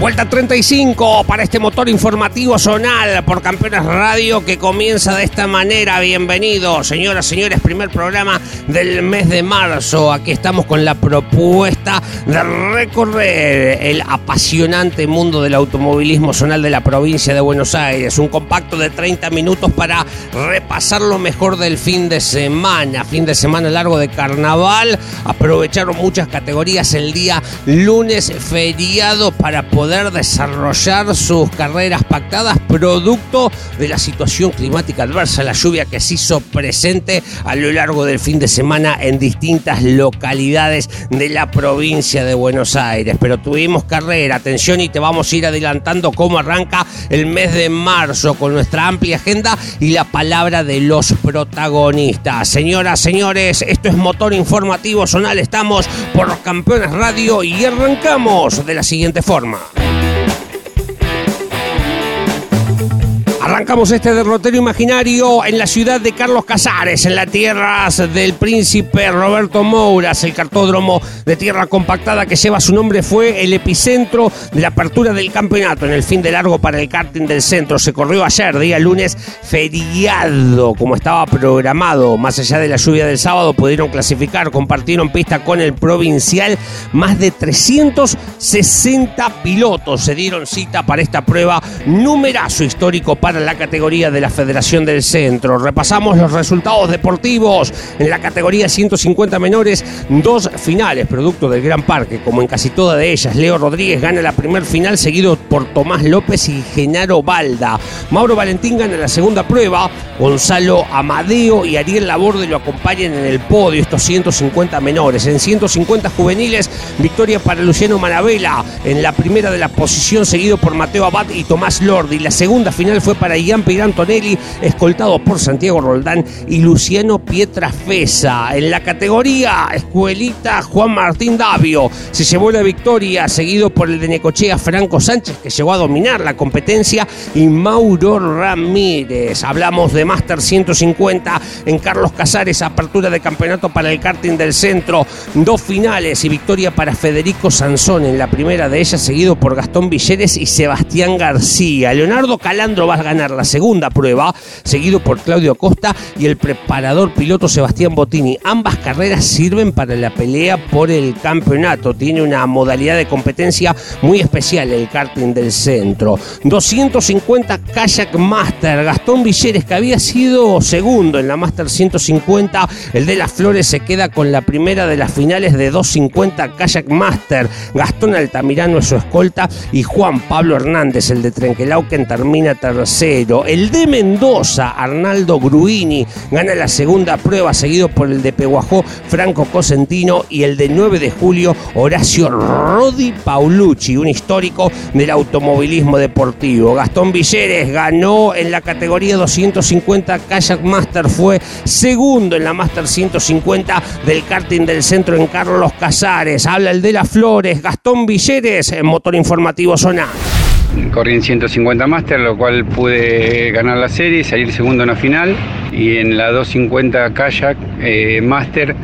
Vuelta 35 para este motor informativo zonal por Campeones Radio que comienza de esta manera. Bienvenidos, señoras, señores, primer programa del mes de marzo. Aquí estamos con la propuesta de recorrer el apasionante mundo del automovilismo zonal de la provincia de Buenos Aires. Un compacto de 30 minutos para repasar lo mejor del fin de semana. Fin de semana largo de carnaval. Aprovecharon muchas categorías el día lunes feriado para poder desarrollar sus carreras pactadas producto de la situación climática adversa, la lluvia que se hizo presente a lo largo del fin de semana en distintas localidades de la provincia de Buenos Aires. Pero tuvimos carrera, atención y te vamos a ir adelantando cómo arranca el mes de marzo con nuestra amplia agenda y la palabra de los protagonistas. Señoras, señores, esto es Motor Informativo Zonal, estamos por Campeones Radio y arrancamos de la siguiente forma. Arrancamos este derrotero imaginario en la ciudad de Carlos Casares, en las tierras del príncipe Roberto Mouras. El cartódromo de tierra compactada que lleva su nombre fue el epicentro de la apertura del campeonato en el fin de largo para el karting del centro. Se corrió ayer, día lunes, feriado, como estaba programado. Más allá de la lluvia del sábado, pudieron clasificar, compartieron pista con el provincial. Más de 360 pilotos se dieron cita para esta prueba, numerazo histórico para la categoría de la Federación del Centro. Repasamos los resultados deportivos en la categoría 150 menores, dos finales, producto del Gran Parque, como en casi todas de ellas. Leo Rodríguez gana la primer final, seguido por Tomás López y Genaro Balda. Mauro Valentín gana la segunda prueba, Gonzalo Amadeo y Ariel Laborde lo acompañan en el podio, estos 150 menores. En 150 juveniles, victoria para Luciano Manabela en la primera de la posición, seguido por Mateo Abad y Tomás Lordi. La segunda final fue para Ian Pirantonelli, escoltado por Santiago Roldán y Luciano Pietrafesa. En la categoría Escuelita, Juan Martín Davio se llevó la victoria, seguido por el de Necochea Franco Sánchez, que llegó a dominar la competencia, y Mauro Ramírez. Hablamos de Master 150 en Carlos Casares, apertura de campeonato para el karting del centro, dos finales y victoria para Federico Sansón en la primera de ellas, seguido por Gastón Villeres y Sebastián García. Leonardo Calandro va a ganar la segunda prueba, seguido por Claudio Costa y el preparador piloto Sebastián Bottini. Ambas carreras sirven para la pelea por el campeonato. Tiene una modalidad de competencia muy especial el karting del centro. 250 Kayak Master. Gastón Villeres, que había sido segundo en la Master 150, el de las Flores se queda con la primera de las finales de 250 Kayak Master. Gastón Altamirano es su escolta y Juan Pablo Hernández, el de Trenquelauquen, termina tercero. El de Mendoza, Arnaldo Gruini, gana la segunda prueba, seguido por el de Peguajó, Franco Cosentino, y el de 9 de julio, Horacio Rodi Paulucci, un histórico del automovilismo deportivo. Gastón Villeres ganó en la categoría 250 Kayak Master, fue segundo en la Master 150 del karting del centro en Carlos Casares. Habla el de las Flores, Gastón Villeres, en Motor Informativo Zona. Corrí en 150 Master, lo cual pude ganar la serie, salir segundo en la final. Y en la 250 Kayak eh, Master,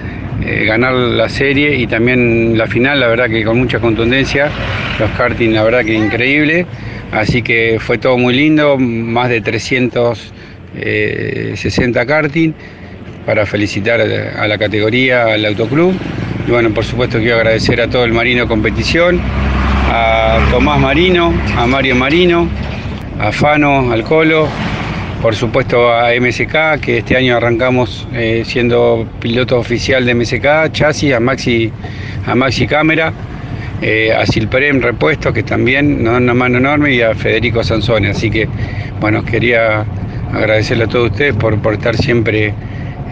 eh, ganar la serie y también la final, la verdad que con mucha contundencia. Los karting, la verdad que increíble. Así que fue todo muy lindo, más de 360 karting para felicitar a la categoría, al autoclub. Y bueno, por supuesto quiero agradecer a todo el Marino Competición, a Tomás Marino, a Mario Marino, a Fano, al Colo, por supuesto a MSK, que este año arrancamos eh, siendo piloto oficial de MSK, chasis, a Maxi, a Maxi Cámara, eh, a Silperem Repuesto, que también nos dan una mano enorme, y a Federico Sansone. Así que, bueno, quería agradecerle a todos ustedes por, por estar siempre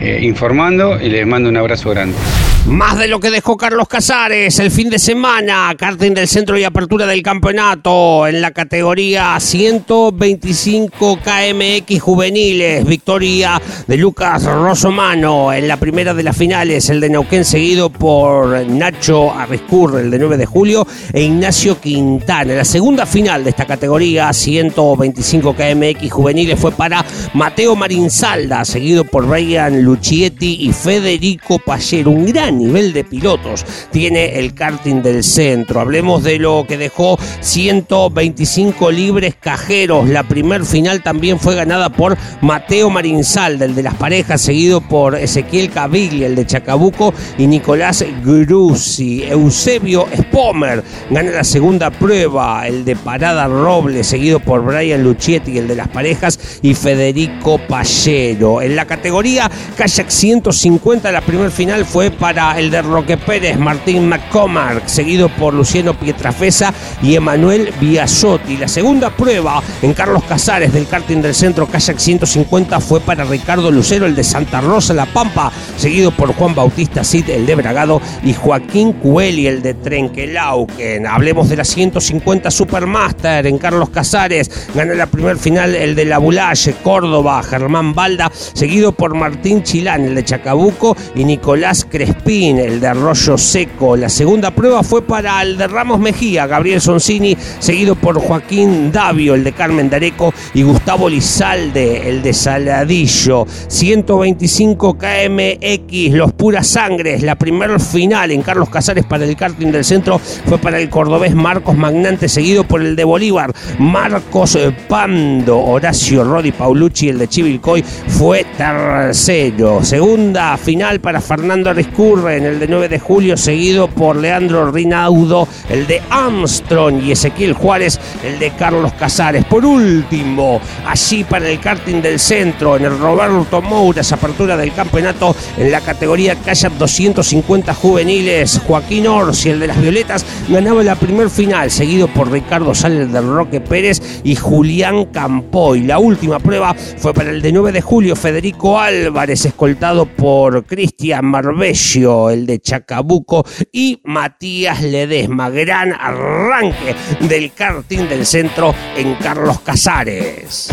eh, informando y les mando un abrazo grande. Más de lo que dejó Carlos Casares el fin de semana, karting del centro y apertura del campeonato en la categoría 125 KMX juveniles, victoria de Lucas Rosomano en la primera de las finales, el de Neuquén seguido por Nacho Arriscur, el de 9 de julio, e Ignacio Quintana. La segunda final de esta categoría 125 KMX juveniles fue para Mateo Marinsalda, seguido por Ryan Luchietti y Federico Pallero, un gran nivel de pilotos tiene el karting del centro. Hablemos de lo que dejó 125 libres cajeros. La primer final también fue ganada por Mateo Marinsal, del de las parejas, seguido por Ezequiel Caviglia, el de Chacabuco, y Nicolás Gruzzi. Eusebio Spomer gana la segunda prueba, el de Parada Roble, seguido por Brian Luchetti, el de las parejas, y Federico Pallero. En la categoría Kayak 150, la primer final fue para el de Roque Pérez, Martín McCormack, seguido por Luciano Pietrafesa y Emanuel Biasotti. La segunda prueba en Carlos Casares del karting del centro Kayak 150 fue para Ricardo Lucero, el de Santa Rosa La Pampa, seguido por Juan Bautista Cid, el de Bragado, y Joaquín Cueli, el de Trenquelauquen. Hablemos de la 150 Supermaster en Carlos Casares. Gana la primer final el de La Bulache, Córdoba, Germán Balda, seguido por Martín Chilán, el de Chacabuco, y Nicolás Crespí el de Arroyo Seco. La segunda prueba fue para el de Ramos Mejía, Gabriel Soncini, seguido por Joaquín Davio, el de Carmen Dareco, y Gustavo Lizalde, el de Saladillo. 125 KMX, los puras sangres. La primera final en Carlos Casares para el karting del centro fue para el cordobés Marcos Magnante, seguido por el de Bolívar, Marcos Pando, Horacio Rodi Paulucci, el de Chivilcoy, fue tercero. Segunda final para Fernando Ariscur en el de 9 de julio, seguido por Leandro Rinaudo, el de Armstrong y Ezequiel Juárez, el de Carlos Casares. Por último, allí para el karting del centro, en el Roberto Mouras, apertura del campeonato en la categoría Kayak 250 juveniles, Joaquín Orsi, el de las Violetas, ganaba la primer final, seguido por Ricardo Sales del Roque Pérez y Julián Campoy. La última prueba fue para el de 9 de julio, Federico Álvarez, escoltado por Cristian Marbello el de Chacabuco y Matías Ledesma. Gran arranque del karting del centro en Carlos Casares.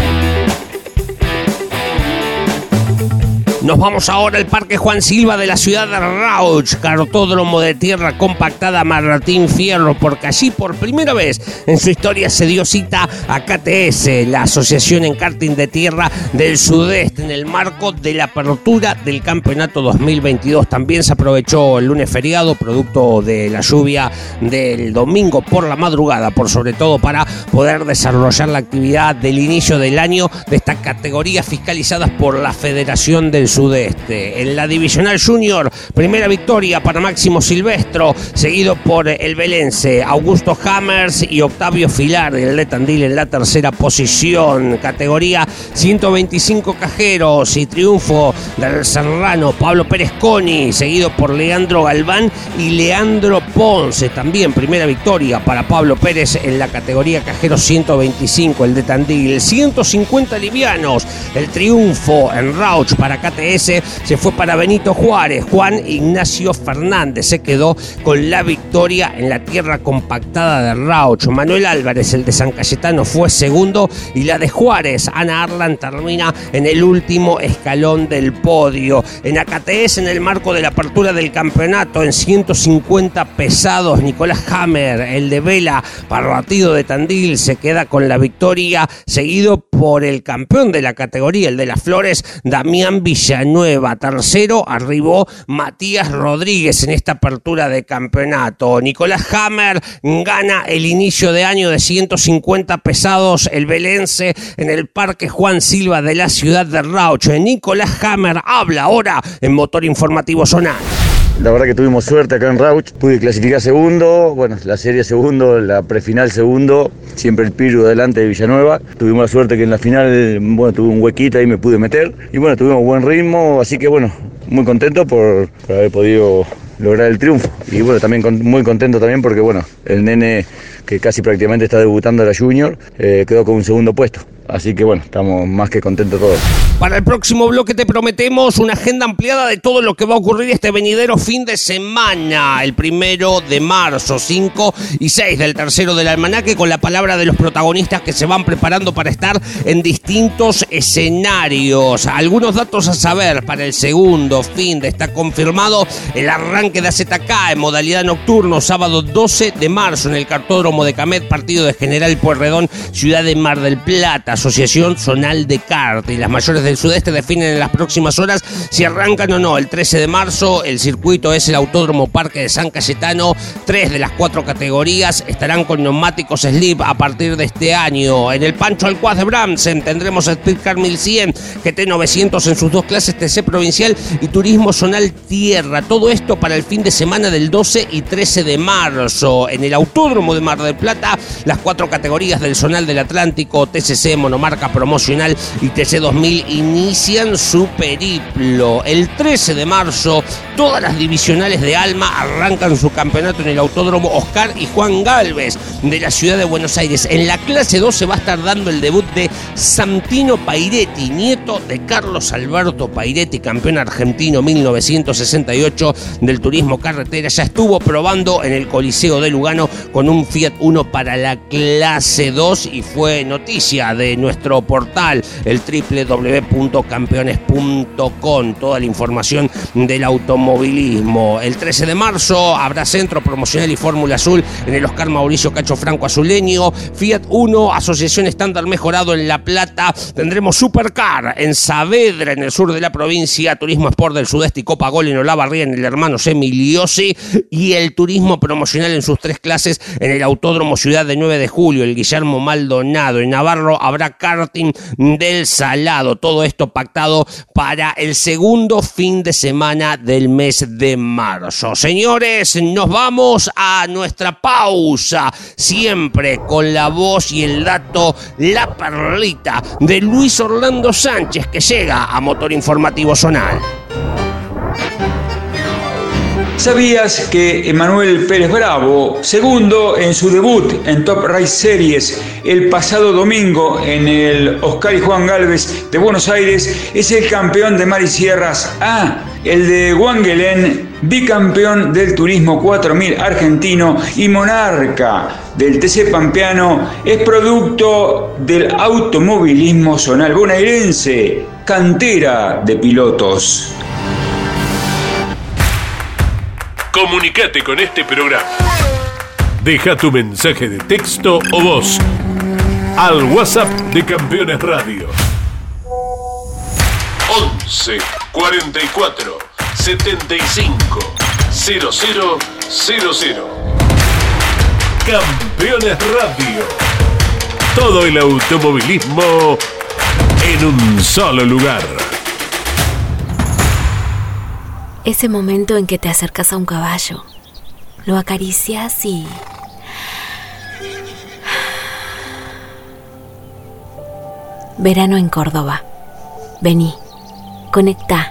Nos vamos ahora al Parque Juan Silva de la ciudad de Rauch, cartódromo de tierra compactada Martín Fierro, porque allí por primera vez en su historia se dio cita a KTS, la Asociación en Karting de Tierra del Sudeste, en el marco de la apertura del Campeonato 2022. También se aprovechó el lunes feriado, producto de la lluvia del domingo por la madrugada, por sobre todo para poder desarrollar la actividad del inicio del año de estas categorías fiscalizadas por la Federación del Sudeste. En la Divisional Junior, primera victoria para Máximo Silvestro, seguido por el Belense, Augusto Hammers y Octavio Filar, el de Tandil en la tercera posición. Categoría 125 cajeros y triunfo del serrano Pablo Pérez Coni, seguido por Leandro Galván y Leandro Ponce. También primera victoria para Pablo Pérez en la categoría cajeros 125, el de Tandil. 150 livianos, el triunfo en Rauch para Se fue para Benito Juárez. Juan Ignacio Fernández se quedó con la victoria en la tierra compactada de Raucho. Manuel Álvarez, el de San Cayetano, fue segundo y la de Juárez, Ana Arlan, termina en el último escalón del podio. En AKTS, en el marco de la apertura del campeonato, en 150 pesados, Nicolás Hammer, el de Vela, partido de Tandil, se queda con la victoria, seguido por el campeón de la categoría, el de las Flores, Damián Villa nueva Tercero arribó Matías Rodríguez en esta apertura de campeonato. Nicolás Hammer gana el inicio de año de 150 pesados el Belense en el Parque Juan Silva de la ciudad de Raucho. Nicolás Hammer habla ahora en Motor Informativo Zonal. La verdad que tuvimos suerte acá en Rauch, pude clasificar segundo, bueno, la serie segundo, la prefinal segundo, siempre el Piru delante de Villanueva. Tuvimos la suerte que en la final, bueno, tuve un huequito y me pude meter. Y bueno, tuvimos buen ritmo, así que bueno, muy contento por, haber podido lograr el triunfo. Y bueno, también muy contento también porque bueno, el nene que casi prácticamente está debutando en la Junior, eh, quedó con un segundo puesto. Así que bueno, estamos más que contentos todos. Para el próximo bloque te prometemos una agenda ampliada de todo lo que va a ocurrir este venidero fin de semana, el primero de marzo, 5 y 6 del tercero del almanaque, con la palabra de los protagonistas que se van preparando para estar en distintos escenarios. Algunos datos a saber para el segundo fin de está confirmado el arranque de AZK en modalidad nocturno, sábado 12 de marzo en el cartódromo de Camet, partido de General Pueyrredón, ciudad de Mar del Plata, Asociación Zonal de Kart y las mayores del sudeste definen en las próximas horas si arrancan o no. El 13 de marzo el circuito es el Autódromo Parque de San Cayetano. Tres de las cuatro categorías estarán con neumáticos slip a partir de este año. En el Pancho Alcuaz de Bramsen tendremos Speed Car 1100, GT 900 en sus dos clases TC provincial y Turismo Zonal Tierra. Todo esto para el fin de semana del 12 y 13 de marzo. En el Autódromo de Mar del Plata, las cuatro categorías del Zonal del Atlántico, TCC, Monomarca Promocional y TC 2000 inician su periplo. El 13 de marzo, todas las divisionales de Alma arrancan su campeonato en el Autódromo Oscar y Juan Galvez de la ciudad de Buenos Aires. En la clase 2 se va a estar dando el debut de Santino Pairetti, nieto de Carlos Alberto Pairetti, campeón argentino 1968 del turismo carretera. Ya estuvo probando en el Coliseo de Lugano con un Fiat 1 para la clase 2 y fue noticia de nuestro portal, el www.campeones.com, toda la información del automovilismo. El 13 de marzo habrá centro promocional y Fórmula Azul en el Oscar Mauricio Cacho Franco Azuleño, Fiat 1, Asociación Estándar Mejorado en La Plata, tendremos Supercar en Saavedra, en el sur de la provincia, Turismo Sport del Sudeste y Copa Gol en Olavarría, en el hermano Semiliosi, y el turismo promocional en sus tres clases en el Autódromo Ciudad de 9 de Julio, el Guillermo Maldonado, en Navarro habrá karting del Salado, todo esto pactado para el segundo fin de semana del mes de marzo. Señores, nos vamos a nuestra pausa, siempre con la voz y el dato, la perlita de Luis Orlando Sánchez que llega a Motor Informativo Zonal. ¿Sabías que Emanuel Pérez Bravo, segundo en su debut en Top Race Series el pasado domingo en el Oscar y Juan Galvez de Buenos Aires, es el campeón de Mar y Sierras A, el de Wangelén, bicampeón del Turismo 4000 argentino y monarca del TC Pampeano, es producto del automovilismo zonal bonaerense, cantera de pilotos. Comunicate con este programa. Deja tu mensaje de texto o voz al WhatsApp de Campeones Radio. 11 44 75 0000. Campeones Radio. Todo el automovilismo en un solo lugar. Ese momento en que te acercas a un caballo, lo acaricias y... Verano en Córdoba. Vení, conecta,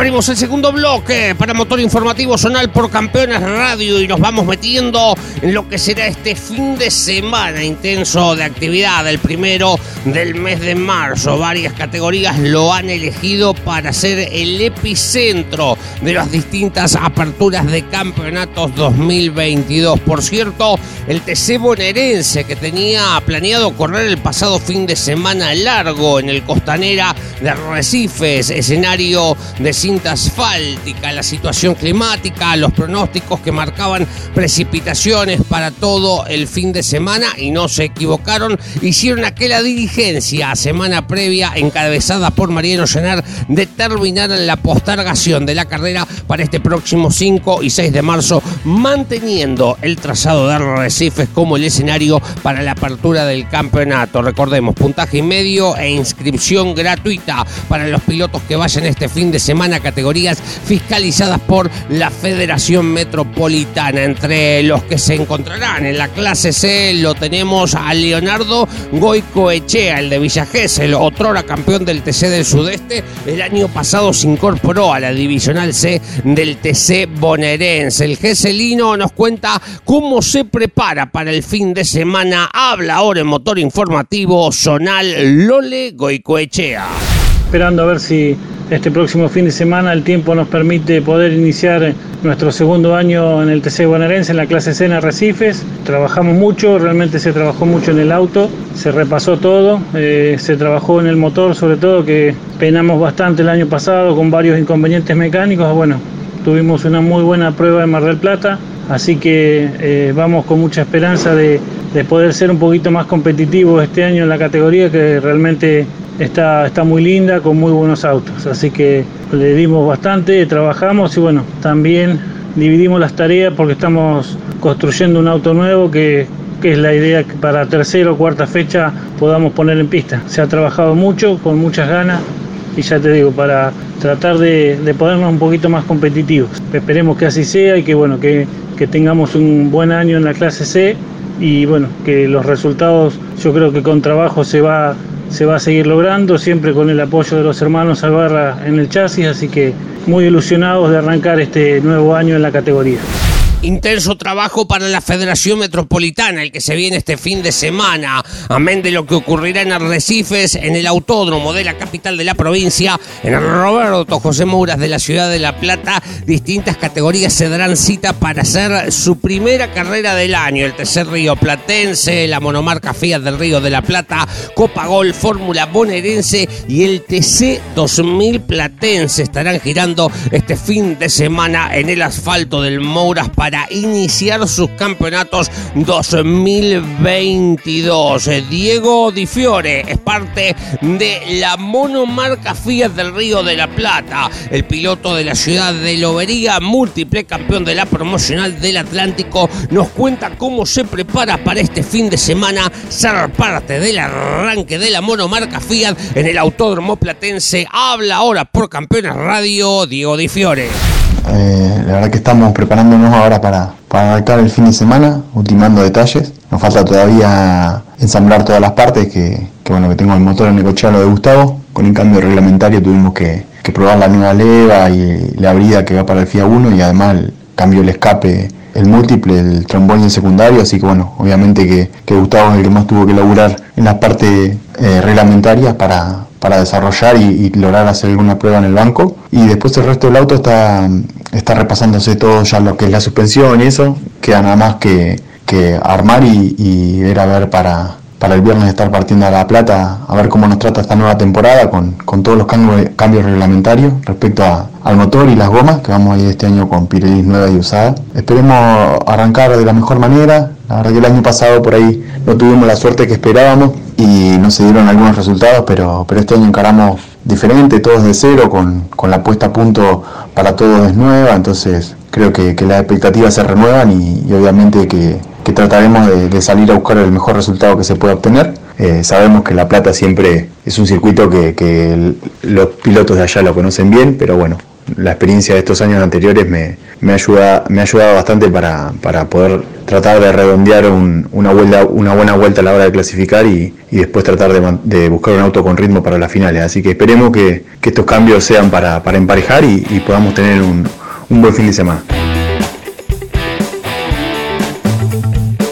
Abrimos el segundo bloque para Motor Informativo Zonal por Campeones Radio y nos vamos metiendo en lo que será este fin de semana intenso de actividad, el primero del mes de marzo. Varias categorías lo han elegido para ser el epicentro de las distintas aperturas de campeonatos 2022. Por cierto, el TC bonaerense que tenía planeado correr el pasado fin de semana largo en el Costanera de Recifes, escenario de asfáltica, la situación climática, los pronósticos que marcaban precipitaciones para todo el fin de semana y no se equivocaron. Hicieron aquella diligencia semana previa encabezada por Mariano Llenar de terminar la postergación de la carrera para este próximo 5 y 6 de marzo, manteniendo el trazado de Recifes como el escenario para la apertura del campeonato. Recordemos, puntaje y medio e inscripción gratuita para los pilotos que vayan este fin de semana categorías fiscalizadas por la Federación Metropolitana. Entre los que se encontrarán en la clase C lo tenemos a Leonardo Goicoechea, el de Villa Gesell, otrora campeón del TC del Sudeste. El año pasado se incorporó a la Divisional C del TC bonaerense. El Gesselino nos cuenta cómo se prepara para el fin de semana. Habla ahora en motor informativo Zonal Lole Goicoechea. Esperando a ver si este próximo fin de semana el tiempo nos permite poder iniciar nuestro segundo año en el TC bonaerense en la clase C en Recifes. Trabajamos mucho, realmente se trabajó mucho en el auto, se repasó todo, eh, se trabajó en el motor sobre todo que penamos bastante el año pasado con varios inconvenientes mecánicos. Bueno, tuvimos una muy buena prueba en Mar del Plata, así que eh, vamos con mucha esperanza de, de poder ser un poquito más competitivos este año en la categoría que realmente está, está muy linda, con muy buenos autos. Así que le dimos bastante, trabajamos y bueno, también dividimos las tareas porque estamos construyendo un auto nuevo que, que es la idea que para tercera o cuarta fecha podamos poner en pista. Se ha trabajado mucho, con muchas ganas y ya te digo, para tratar de, de ponernos un poquito más competitivos. Esperemos que así sea y que bueno, que, que tengamos un buen año en la clase C y bueno, que los resultados yo creo que con trabajo se va se va a seguir logrando, siempre con el apoyo de los hermanos Albarra en el chasis, así que muy ilusionados de arrancar este nuevo año en la categoría. Intenso trabajo para la Federación Metropolitana, el que se viene este fin de semana. Amén de lo que ocurrirá en Arrecifes, en el autódromo de la capital de la provincia, en el Roberto José Mouras de la ciudad de La Plata, distintas categorías se darán cita para hacer su primera carrera del año. El tercer Río Platense, la monomarca Fiat del Río de la Plata, Copa Gol, Fórmula Bonaerense y el TC 2000 Platense estarán girando este fin de semana en el asfalto del Mouras para para iniciar sus campeonatos 2022. Diego Di Fiore es parte de la monomarca Fiat del Río de la Plata, el piloto de la ciudad de Lobería, múltiple campeón de la promocional del Atlántico, nos cuenta cómo se prepara para este fin de semana ser parte del arranque de la monomarca Fiat en el Autódromo Platense. Habla ahora por Campeones Radio Diego Di Fiore. Eh, la verdad que estamos preparándonos ahora para, para arrancar el fin de semana, ultimando detalles. Nos falta todavía ensamblar todas las partes, que, bueno, que tengo el motor en el cochero de Gustavo. Con el cambio reglamentario tuvimos que, probar la nueva leva y la brida que va para el FIA 1 y además el cambio el escape, el múltiple, el trombón y el secundario. Así que bueno, obviamente que, que Gustavo es el que más tuvo que laburar en las partes eh, reglamentarias para, para desarrollar y, lograr hacer alguna prueba en el banco. Y después el resto del auto está, está repasándose todo ya lo que es la suspensión y eso. Queda nada más que, que armar y, y, ver a ver para, para el viernes estar partiendo a La Plata, a ver cómo nos trata esta nueva temporada con, con todos los cambios, reglamentarios respecto a, al motor y las gomas, que vamos a ir este año con Pirelli nueva y usada. Esperemos arrancar de la mejor manera. La verdad que el año pasado por ahí no tuvimos la suerte que esperábamos y no se dieron algunos resultados, pero, pero este año encaramos diferente, todos de cero, con, con la puesta a punto para todos es nueva, entonces creo que, las expectativas se renuevan y obviamente que, trataremos de, salir a buscar el mejor resultado que se pueda obtener. Eh, sabemos que La Plata siempre es un circuito que, los pilotos de allá lo conocen bien, pero bueno, la experiencia de estos años anteriores me, me, ayuda, me ha ayudado bastante para, para poder tratar de redondear una, vuelta, una buena vuelta a la hora de clasificar y, después tratar de, buscar un auto con ritmo para las finales. Así que esperemos que, estos cambios sean para, emparejar y, podamos tener un, un buen fin de semana.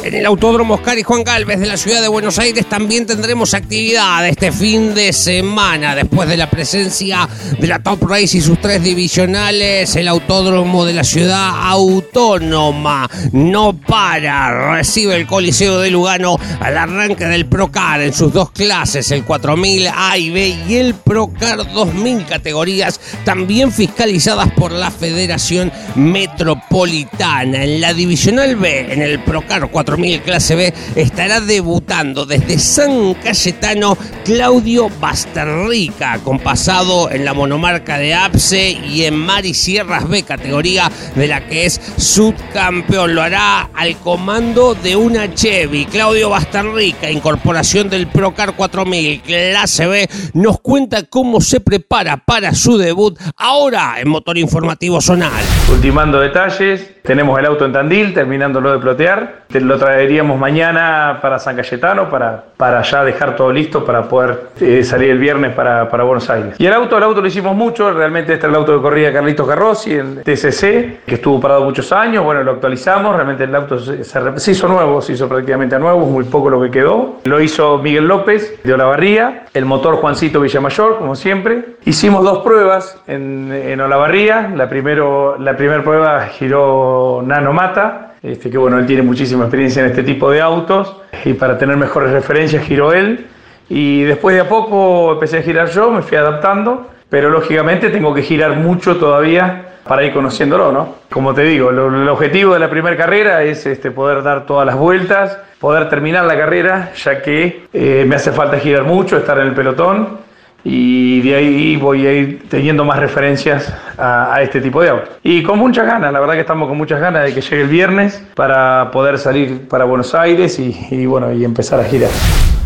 En el Autódromo Oscar y Juan Galvez de la ciudad de Buenos Aires también tendremos actividad este fin de semana. Después de la presencia de la Top Race y sus tres divisionales, el Autódromo de la ciudad autónoma no para. Recibe el Coliseo de Lugano al arranque del Procar en sus dos clases, el 4000 A y B y el Procar 2000 categorías, también fiscalizadas por la Federación Metropolitana. En la divisional B, en el Procar 4000 clase B estará debutando desde San Cayetano Claudio Basterrica, con pasado en la monomarca de APSE y en Mari Sierras B, categoría de la que es subcampeón. Lo hará al comando de una Chevy. Claudio Basterrica, incorporación del Procar 4000 clase B, nos cuenta cómo se prepara para su debut ahora en Motor Informativo Zonal. Ultimando detalles, tenemos el auto en Tandil, terminándolo de plotear. Lo traeríamos mañana para San Cayetano, para, para ya dejar todo listo para poder eh, salir el viernes para, para, Buenos Aires. Y el auto, el auto lo hicimos mucho, realmente este es el auto de corrida Carlitos Garrossi, el TCC, que estuvo parado muchos años, bueno, lo actualizamos, realmente el auto se, se, hizo nuevo, se hizo prácticamente nuevo, muy poco lo que quedó. Lo hizo Miguel López de Olavarría, el motor Juancito Villamayor, como siempre. Hicimos dos pruebas en, en Olavarría, la, primero, la primera prueba giró Nano Mata, este, que bueno, él tiene muchísima experiencia en este tipo de autos y para tener mejores referencias giró él. Y después de a poco empecé a girar yo, me fui adaptando, pero lógicamente tengo que girar mucho todavía para ir conociéndolo, ¿no? Como te digo, el objetivo de la primera carrera es este, poder dar todas las vueltas, poder terminar la carrera, ya que eh, me hace falta girar mucho, estar en el pelotón y de ahí voy a ir teniendo más referencias a, este tipo de autos. Y con muchas ganas, la verdad que estamos con muchas ganas de que llegue el viernes para poder salir para Buenos Aires y, bueno, y empezar a girar.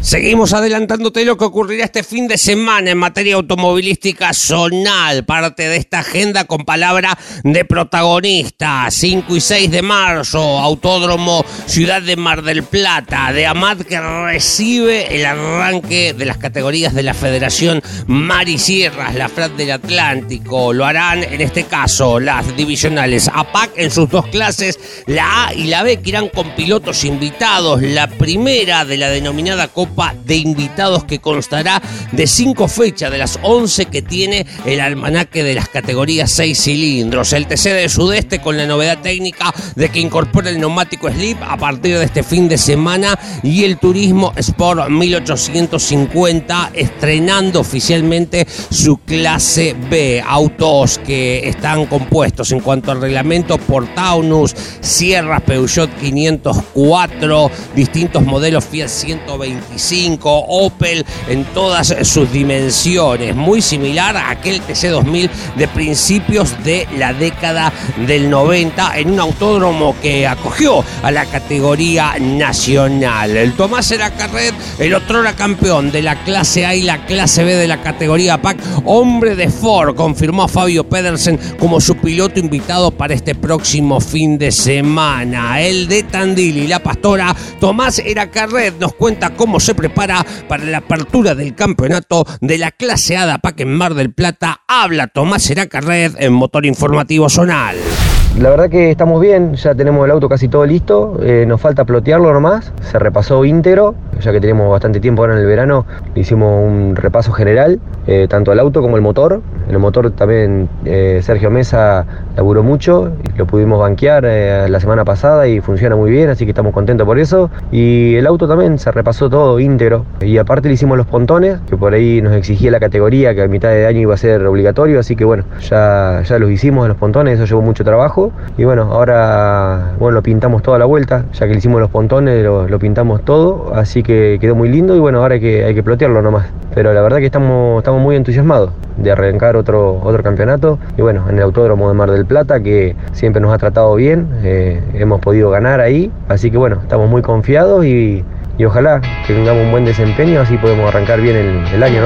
Seguimos adelantándote lo que ocurrirá este fin de semana en materia automovilística zonal, parte de esta agenda con palabra de protagonista. 5 y 6 de marzo, Autódromo Ciudad de Mar del Plata, de Amat que recibe el arranque de las categorías de la Federación Mar y Sierras, la FRAT del Atlántico. Lo harán en este caso las divisionales APAC en sus dos clases, la A y la B que irán con pilotos invitados. La primera de la denominada Copa de invitados que constará de cinco fechas de las 11 que tiene el almanaque de las categorías 6 cilindros. El TC de Sudeste con la novedad técnica de que incorpora el neumático slip a partir de este fin de semana y el Turismo Sport 1850 estrenando oficialmente su clase B. Autos que están compuestos en cuanto al reglamento por Taunus, Sierra Peugeot 504, distintos modelos Fiat 125 Opel en todas sus dimensiones, muy similar a aquel TC2000 de principios de la década del 90 en un autódromo que acogió a la categoría nacional. El Tomás era Carret, el otro era campeón de la clase A y la clase B de la categoría PAC, hombre de Ford, confirmó Fabio Como su piloto invitado para este próximo fin de semana. El de Tandil y la pastora Tomás era Carret nos cuenta cómo se prepara para la apertura del campeonato de la clase A de APAC en Mar del Plata. Habla Tomás Red en Motor Informativo Zonal. La verdad que estamos bien, ya tenemos el auto casi todo listo, eh, nos falta plotearlo nomás, se repasó íntegro, ya que tenemos bastante tiempo ahora en el verano, hicimos un repaso general, eh, tanto al auto como el motor. El motor también eh, Sergio Mesa laburó mucho, lo pudimos banquear la semana pasada y funciona muy bien, así que estamos contentos por eso. Y el auto también se repasó todo íntegro, y aparte le hicimos los pontones, que por ahí nos exigía la categoría, que a mitad de año iba a ser obligatorio, así que bueno, ya, ya los hicimos los pontones, eso llevó mucho trabajo y bueno, ahora bueno, lo pintamos toda la vuelta, ya que le hicimos los pontones, lo, pintamos todo, así que quedó muy lindo y bueno, ahora hay que, hay que plotearlo nomás. Pero la verdad que estamos, estamos muy entusiasmados de arrancar otro, otro campeonato y bueno, en el Autódromo de Mar del Plata que siempre nos ha tratado bien, eh, hemos podido ganar ahí, así que bueno, estamos muy confiados y, ojalá que tengamos un buen desempeño, así podemos arrancar bien el, año.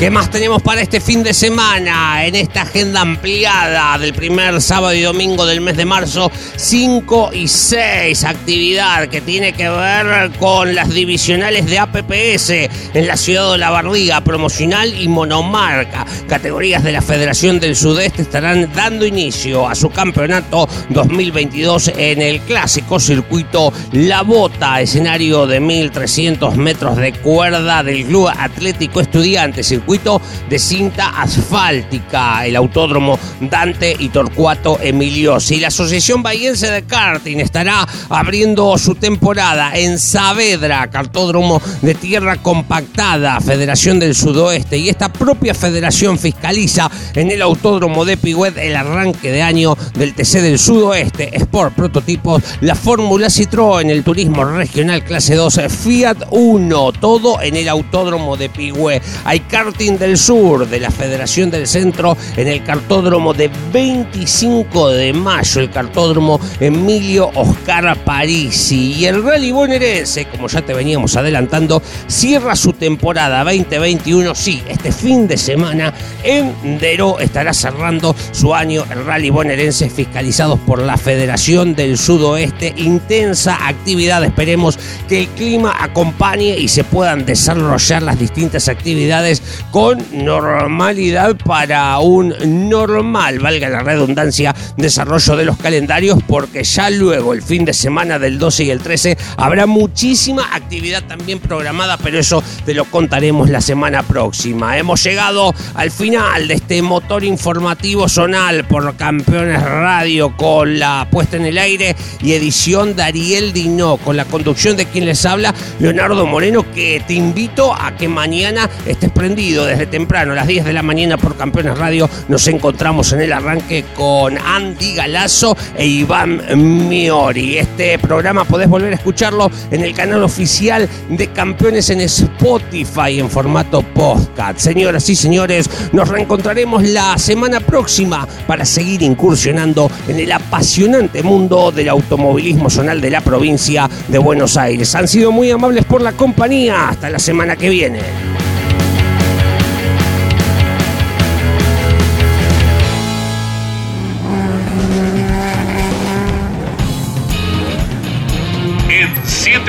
¿Qué más tenemos para este fin de semana? En esta agenda ampliada del primer sábado y domingo del mes de marzo, 5 y 6, actividad que tiene que ver con las divisionales de APPS en la ciudad de La Barriga, promocional y monomarca. Categorías de la Federación del Sudeste estarán dando inicio a su campeonato 2022 en el clásico circuito La Bota, escenario de 1300 metros de cuerda del Club Atlético Estudiante, de cinta asfáltica, el autódromo Dante y Torcuato Emiliosi. La Asociación Bahiense de Karting estará abriendo su temporada en Saavedra, cartódromo de tierra compactada, Federación del Sudoeste, y esta propia federación fiscaliza en el autódromo de Pigüet el arranque de año del TC del Sudoeste, Sport Prototipos, la Fórmula Citroën, el turismo regional clase 2, Fiat 1, todo en el autódromo de Pigüé. Hay karting del sur de la Federación del Centro en el cartódromo de 25 de mayo, el cartódromo Emilio Oscar Parisi. Y el Rally bonaerense, como ya te veníamos adelantando, cierra su temporada 2021. Sí, este fin de semana en Deró estará cerrando su año el Rally bonaerense fiscalizados por la Federación del Sudoeste. Intensa actividad, esperemos que el clima acompañe y se puedan desarrollar las distintas actividades con normalidad para un normal, valga la redundancia, desarrollo de los calendarios, porque ya luego el fin de semana del 12 y el 13 habrá muchísima actividad también programada, pero eso te lo contaremos la semana próxima. Hemos llegado al final de este motor informativo zonal por Campeones Radio con la puesta en el aire y edición de Ariel Dino, con la conducción de quien les habla, Leonardo Moreno, que te invito a que mañana estés prendido desde temprano, a las 10 de la mañana por Campeones Radio. Nos encontramos en el arranque con Andy Galazo e Iván Miori. Este programa podés volver a escucharlo en el canal oficial de Campeones en Spotify en formato podcast. Señoras y señores, nos reencontraremos la semana próxima para seguir incursionando en el apasionante mundo del automovilismo zonal de la provincia de Buenos Aires. Han sido muy amables por la compañía. Hasta la semana que viene.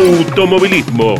automovilismo.